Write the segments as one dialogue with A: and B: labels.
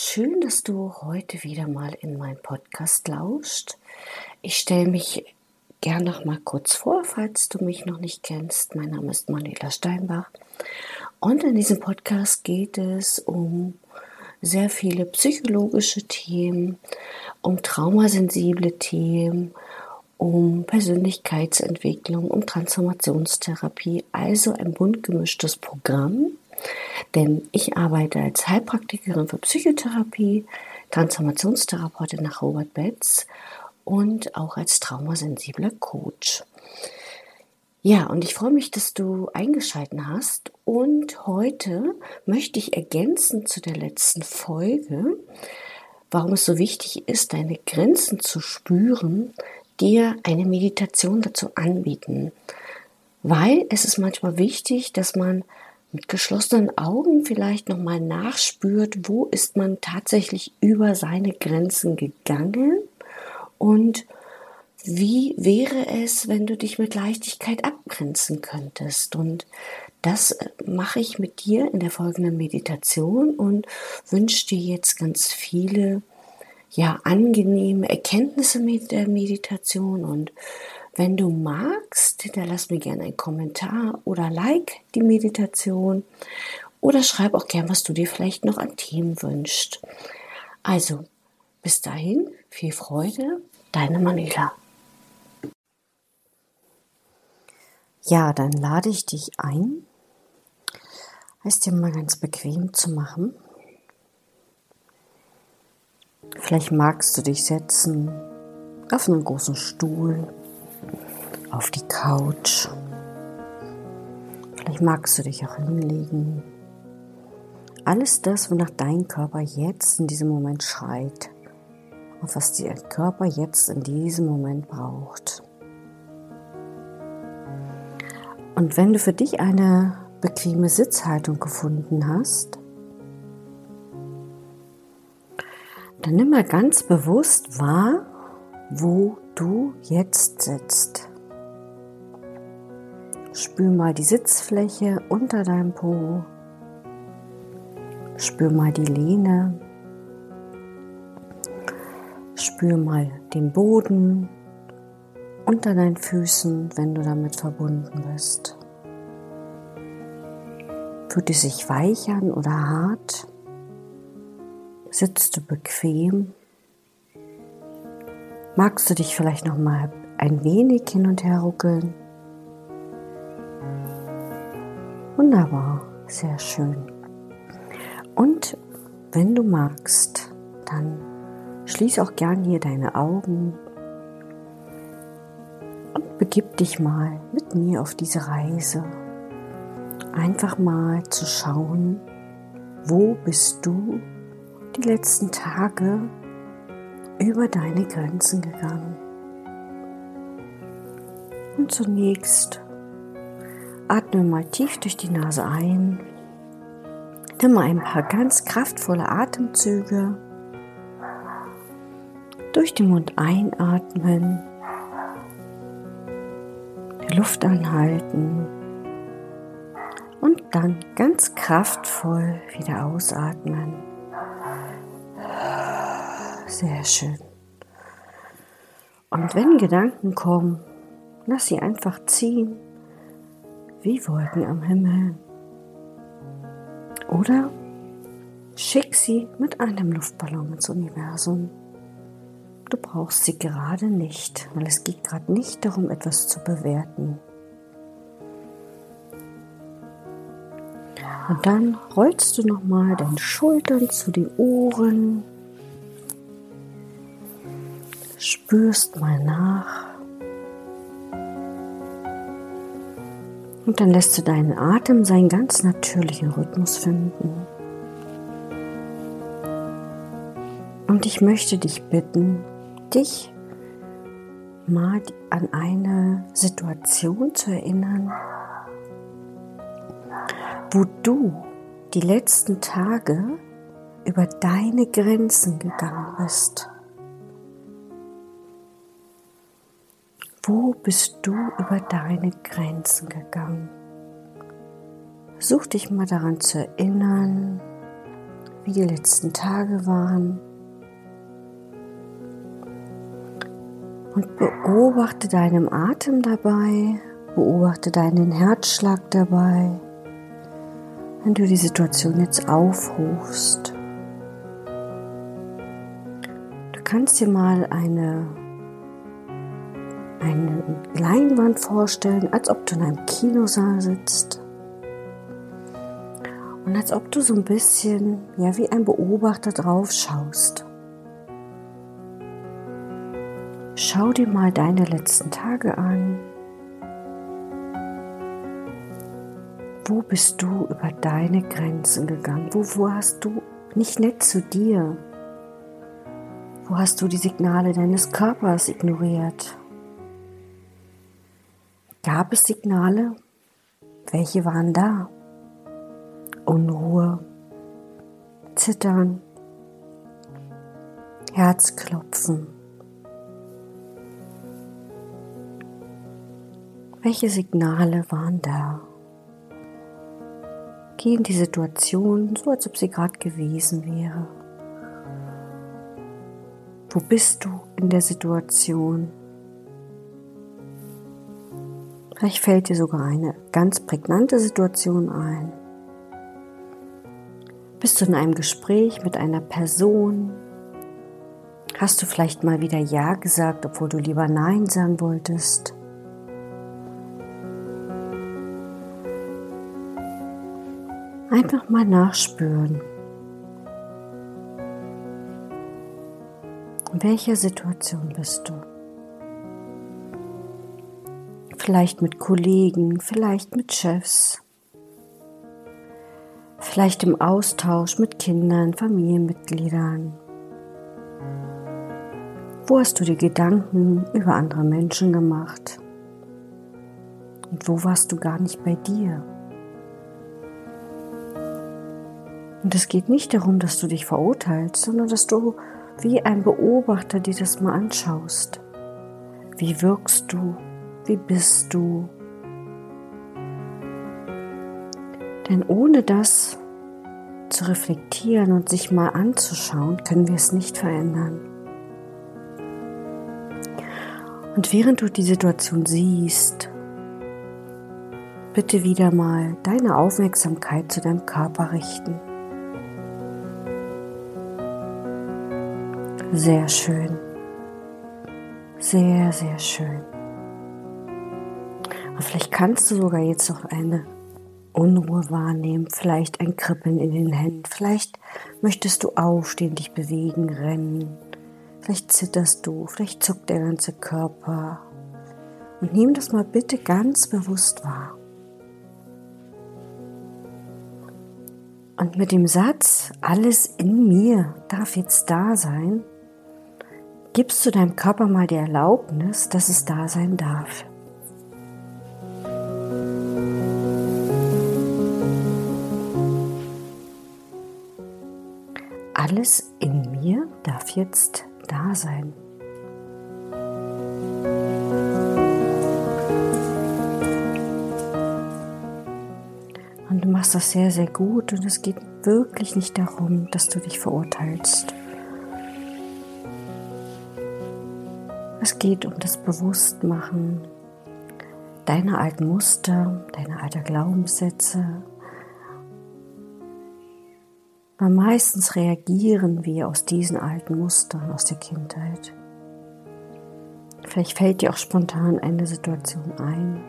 A: Schön, dass du heute wieder mal in meinen Podcast lauscht. Ich stelle mich gern noch mal kurz vor, falls du mich noch nicht kennst. Mein Name ist Manuela Steinbach und in diesem Podcast geht es um sehr viele psychologische Themen, um traumasensible Themen, um Persönlichkeitsentwicklung, um Transformationstherapie, also ein bunt gemischtes Programm denn ich arbeite als Heilpraktikerin für Psychotherapie, Transformationstherapeutin nach Robert Betz und auch als traumasensibler Coach. Ja, und ich freue mich, dass du eingeschaltet hast. Und heute möchte ich ergänzen zu der letzten Folge, warum es so wichtig ist, deine Grenzen zu spüren, dir eine Meditation dazu anbieten. Weil es ist manchmal wichtig, dass man mit geschlossenen Augen vielleicht nochmal nachspürt, wo ist man tatsächlich über seine Grenzen gegangen und wie wäre es, wenn du dich mit Leichtigkeit abgrenzen könntest? Und das äh, mache ich mit dir in der folgenden Meditation und wünsche dir jetzt ganz viele ja angenehme Erkenntnisse mit der Meditation und wenn du magst, hinterlass mir gerne einen Kommentar oder like die Meditation oder schreib auch gern, was du dir vielleicht noch an Themen wünschst. Also, bis dahin, viel Freude, deine Manuela. Ja, dann lade ich dich ein, es dir mal ganz bequem zu machen. Vielleicht magst du dich setzen auf einen großen Stuhl auf die Couch. Vielleicht magst du dich auch hinlegen. Alles das, wonach dein Körper jetzt in diesem Moment schreit und was der Körper jetzt in diesem Moment braucht. Und wenn du für dich eine bequeme Sitzhaltung gefunden hast, dann nimm mal ganz bewusst wahr, wo du jetzt sitzt. Spür mal die Sitzfläche unter deinem Po. Spür mal die Lehne. Spür mal den Boden unter deinen Füßen, wenn du damit verbunden bist. Fühlt es sich weich an oder hart? Sitzt du bequem? Magst du dich vielleicht noch mal ein wenig hin und her ruckeln? Wunderbar, sehr schön. Und wenn du magst, dann schließ auch gern hier deine Augen und begib dich mal mit mir auf diese Reise. Einfach mal zu schauen, wo bist du die letzten Tage über deine Grenzen gegangen. Und zunächst Atme mal tief durch die Nase ein. Nimm mal ein paar ganz kraftvolle Atemzüge. Durch den Mund einatmen. Die Luft anhalten. Und dann ganz kraftvoll wieder ausatmen. Sehr schön. Und wenn Gedanken kommen, lass sie einfach ziehen wie Wolken am Himmel. Oder schick sie mit einem Luftballon ins Universum. Du brauchst sie gerade nicht, weil es geht gerade nicht darum, etwas zu bewerten. Und dann rollst du nochmal deine Schultern zu den Ohren, spürst mal nach. Und dann lässt du deinen Atem seinen ganz natürlichen Rhythmus finden. Und ich möchte dich bitten, dich mal an eine Situation zu erinnern, wo du die letzten Tage über deine Grenzen gegangen bist. Wo bist du über deine Grenzen gegangen? Such dich mal daran zu erinnern, wie die letzten Tage waren. Und beobachte deinen Atem dabei, beobachte deinen Herzschlag dabei, wenn du die Situation jetzt aufrufst. Du kannst dir mal eine, eine Leinwand vorstellen, als ob du in einem Kinosaal sitzt. Und als ob du so ein bisschen, ja, wie ein Beobachter drauf schaust. Schau dir mal deine letzten Tage an. Wo bist du über deine Grenzen gegangen? Wo, wo hast du nicht nett zu dir? Wo hast du die Signale deines Körpers ignoriert? Gab es Signale? Welche waren da? Unruhe, Zittern, Herzklopfen. Welche Signale waren da? Geh in die Situation so, als ob sie gerade gewesen wäre. Wo bist du in der Situation? Vielleicht fällt dir sogar eine ganz prägnante Situation ein. Bist du in einem Gespräch mit einer Person? Hast du vielleicht mal wieder Ja gesagt, obwohl du lieber Nein sagen wolltest? Einfach mal nachspüren. In welcher Situation bist du? Vielleicht mit Kollegen, vielleicht mit Chefs, vielleicht im Austausch mit Kindern, Familienmitgliedern. Wo hast du dir Gedanken über andere Menschen gemacht? Und wo warst du gar nicht bei dir? Und es geht nicht darum, dass du dich verurteilst, sondern dass du wie ein Beobachter dir das mal anschaust. Wie wirkst du? Wie bist du? Denn ohne das zu reflektieren und sich mal anzuschauen, können wir es nicht verändern. Und während du die Situation siehst, bitte wieder mal deine Aufmerksamkeit zu deinem Körper richten. Sehr schön. Sehr, sehr schön. Und vielleicht kannst du sogar jetzt noch eine Unruhe wahrnehmen, vielleicht ein Kribbeln in den Händen, vielleicht möchtest du aufstehen, dich bewegen, rennen, vielleicht zitterst du, vielleicht zuckt der ganze Körper. Und nimm das mal bitte ganz bewusst wahr. Und mit dem Satz, alles in mir darf jetzt da sein, gibst du deinem Körper mal die Erlaubnis, dass es da sein darf. Alles in mir darf jetzt da sein. Und du machst das sehr, sehr gut und es geht wirklich nicht darum, dass du dich verurteilst. Es geht um das Bewusstmachen deiner alten Muster, deiner alten Glaubenssätze, weil meistens reagieren wir aus diesen alten Mustern aus der Kindheit. Vielleicht fällt dir auch spontan eine Situation ein,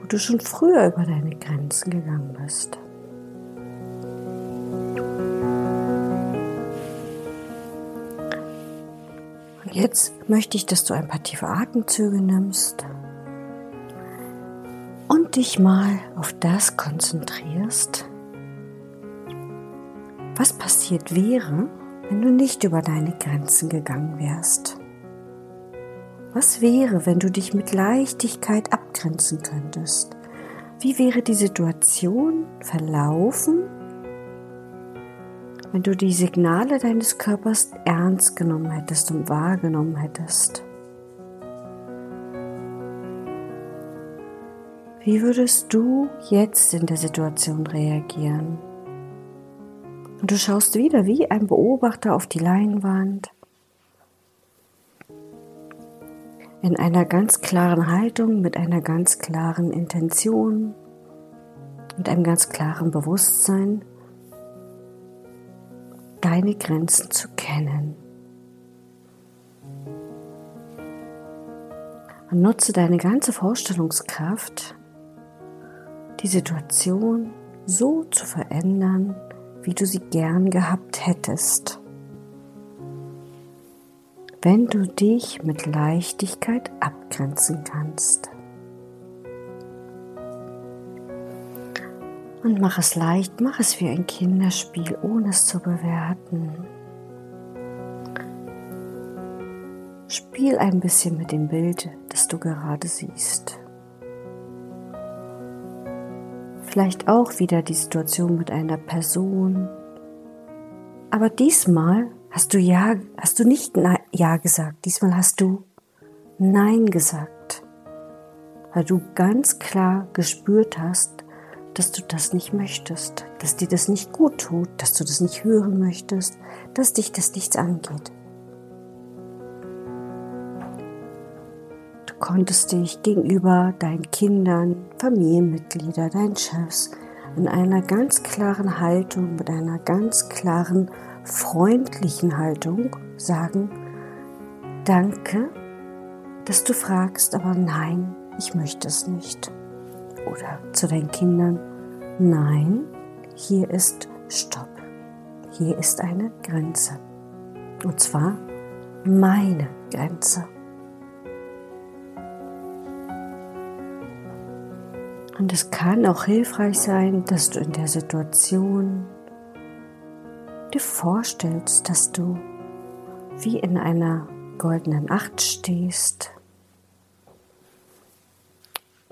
A: wo du schon früher über deine Grenzen gegangen bist. Und jetzt möchte ich, dass du ein paar tiefe Atemzüge nimmst und dich mal auf das konzentrierst, was passiert wäre, wenn du nicht über deine Grenzen gegangen wärst? Was wäre, wenn du dich mit Leichtigkeit abgrenzen könntest? Wie wäre die Situation verlaufen, wenn du die Signale deines Körpers ernst genommen hättest und wahrgenommen hättest? Wie würdest du jetzt in der Situation reagieren? Und du schaust wieder wie ein Beobachter auf die Leinwand. In einer ganz klaren Haltung, mit einer ganz klaren Intention, mit einem ganz klaren Bewusstsein, deine Grenzen zu kennen. Und nutze deine ganze Vorstellungskraft, die Situation so zu verändern, wie du sie gern gehabt hättest. Wenn du dich mit Leichtigkeit abgrenzen kannst. Und mach es leicht, mach es wie ein Kinderspiel, ohne es zu bewerten. Spiel ein bisschen mit dem Bild, das du gerade siehst. Vielleicht auch wieder die Situation mit einer Person. Aber diesmal hast du ja, hast du nicht ja gesagt. Diesmal hast du nein gesagt. Weil du ganz klar gespürt hast, dass du das nicht möchtest, dass dir das nicht gut tut, dass du das nicht hören möchtest, dass dich das nichts angeht. Konntest dich gegenüber deinen Kindern, Familienmitgliedern, deinen Chefs in einer ganz klaren Haltung, mit einer ganz klaren, freundlichen Haltung sagen, danke, dass du fragst, aber nein, ich möchte es nicht. Oder zu deinen Kindern, nein, hier ist Stopp. Hier ist eine Grenze. Und zwar meine Grenze. Und es kann auch hilfreich sein, dass du in der Situation dir vorstellst, dass du wie in einer goldenen Acht stehst,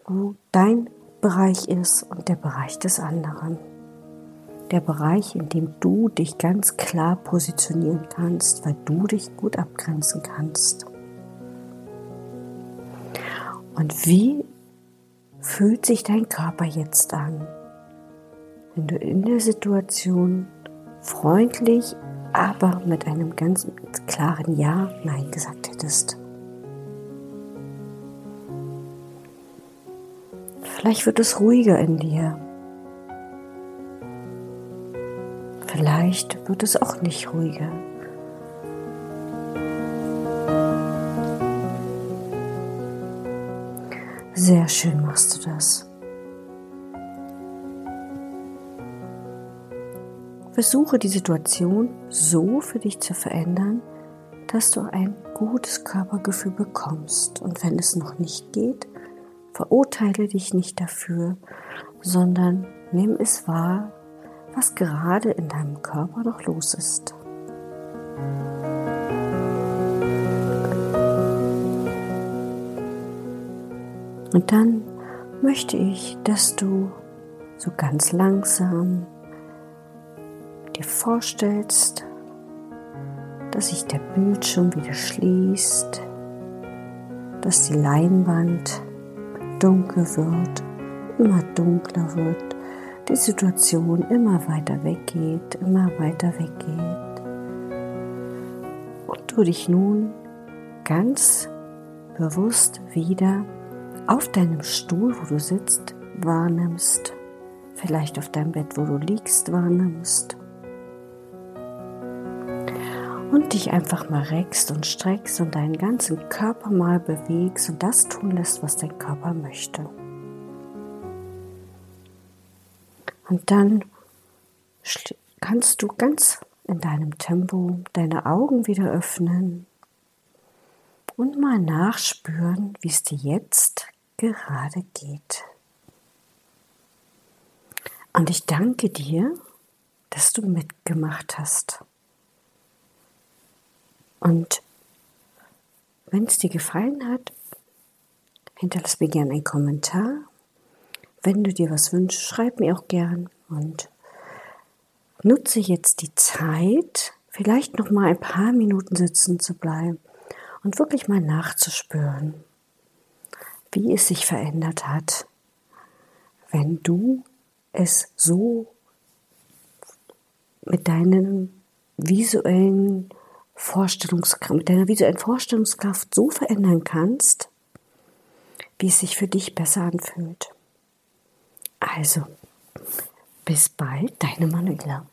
A: wo dein Bereich ist und der Bereich des anderen. Der Bereich, in dem du dich ganz klar positionieren kannst, weil du dich gut abgrenzen kannst. Und wie fühlt sich dein Körper jetzt an? Wenn du in der Situation freundlich, aber mit einem ganz klaren Ja, Nein gesagt hättest. Vielleicht wird es ruhiger in dir. Vielleicht wird es auch nicht ruhiger. Sehr schön machst du das. Versuche die Situation so für dich zu verändern, dass du ein gutes Körpergefühl bekommst. Und wenn es noch nicht geht, verurteile dich nicht dafür, sondern nimm es wahr, was gerade in deinem Körper noch los ist. Und dann möchte ich, dass du so ganz langsam dir vorstellst, dass sich der Bildschirm wieder schließt, dass die Leinwand dunkel wird, immer dunkler wird, die Situation immer weiter weggeht, immer weiter weggeht. Und du dich nun ganz bewusst wieder auf deinem Stuhl, wo du sitzt, wahrnimmst, vielleicht auf deinem Bett, wo du liegst, wahrnimmst und dich einfach mal reckst und streckst und deinen ganzen Körper mal bewegst und das tun lässt, was dein Körper möchte. Und dann kannst du ganz in deinem Tempo deine Augen wieder öffnen und mal nachspüren, wie es dir jetzt gerade geht. Und ich danke dir, dass du mitgemacht hast. Und wenn es dir gefallen hat, hinterlass mir gerne einen Kommentar. Wenn du dir was wünschst, schreib mir auch gern und nutze jetzt die Zeit, vielleicht noch mal ein paar Minuten sitzen zu bleiben und wirklich mal nachzuspüren wie es sich verändert hat, wenn du es so mit deinen visuellen Vorstellungskraft, mit deiner visuellen Vorstellungskraft so verändern kannst, wie es sich für dich besser anfühlt. Also, bis bald, deine Manuela.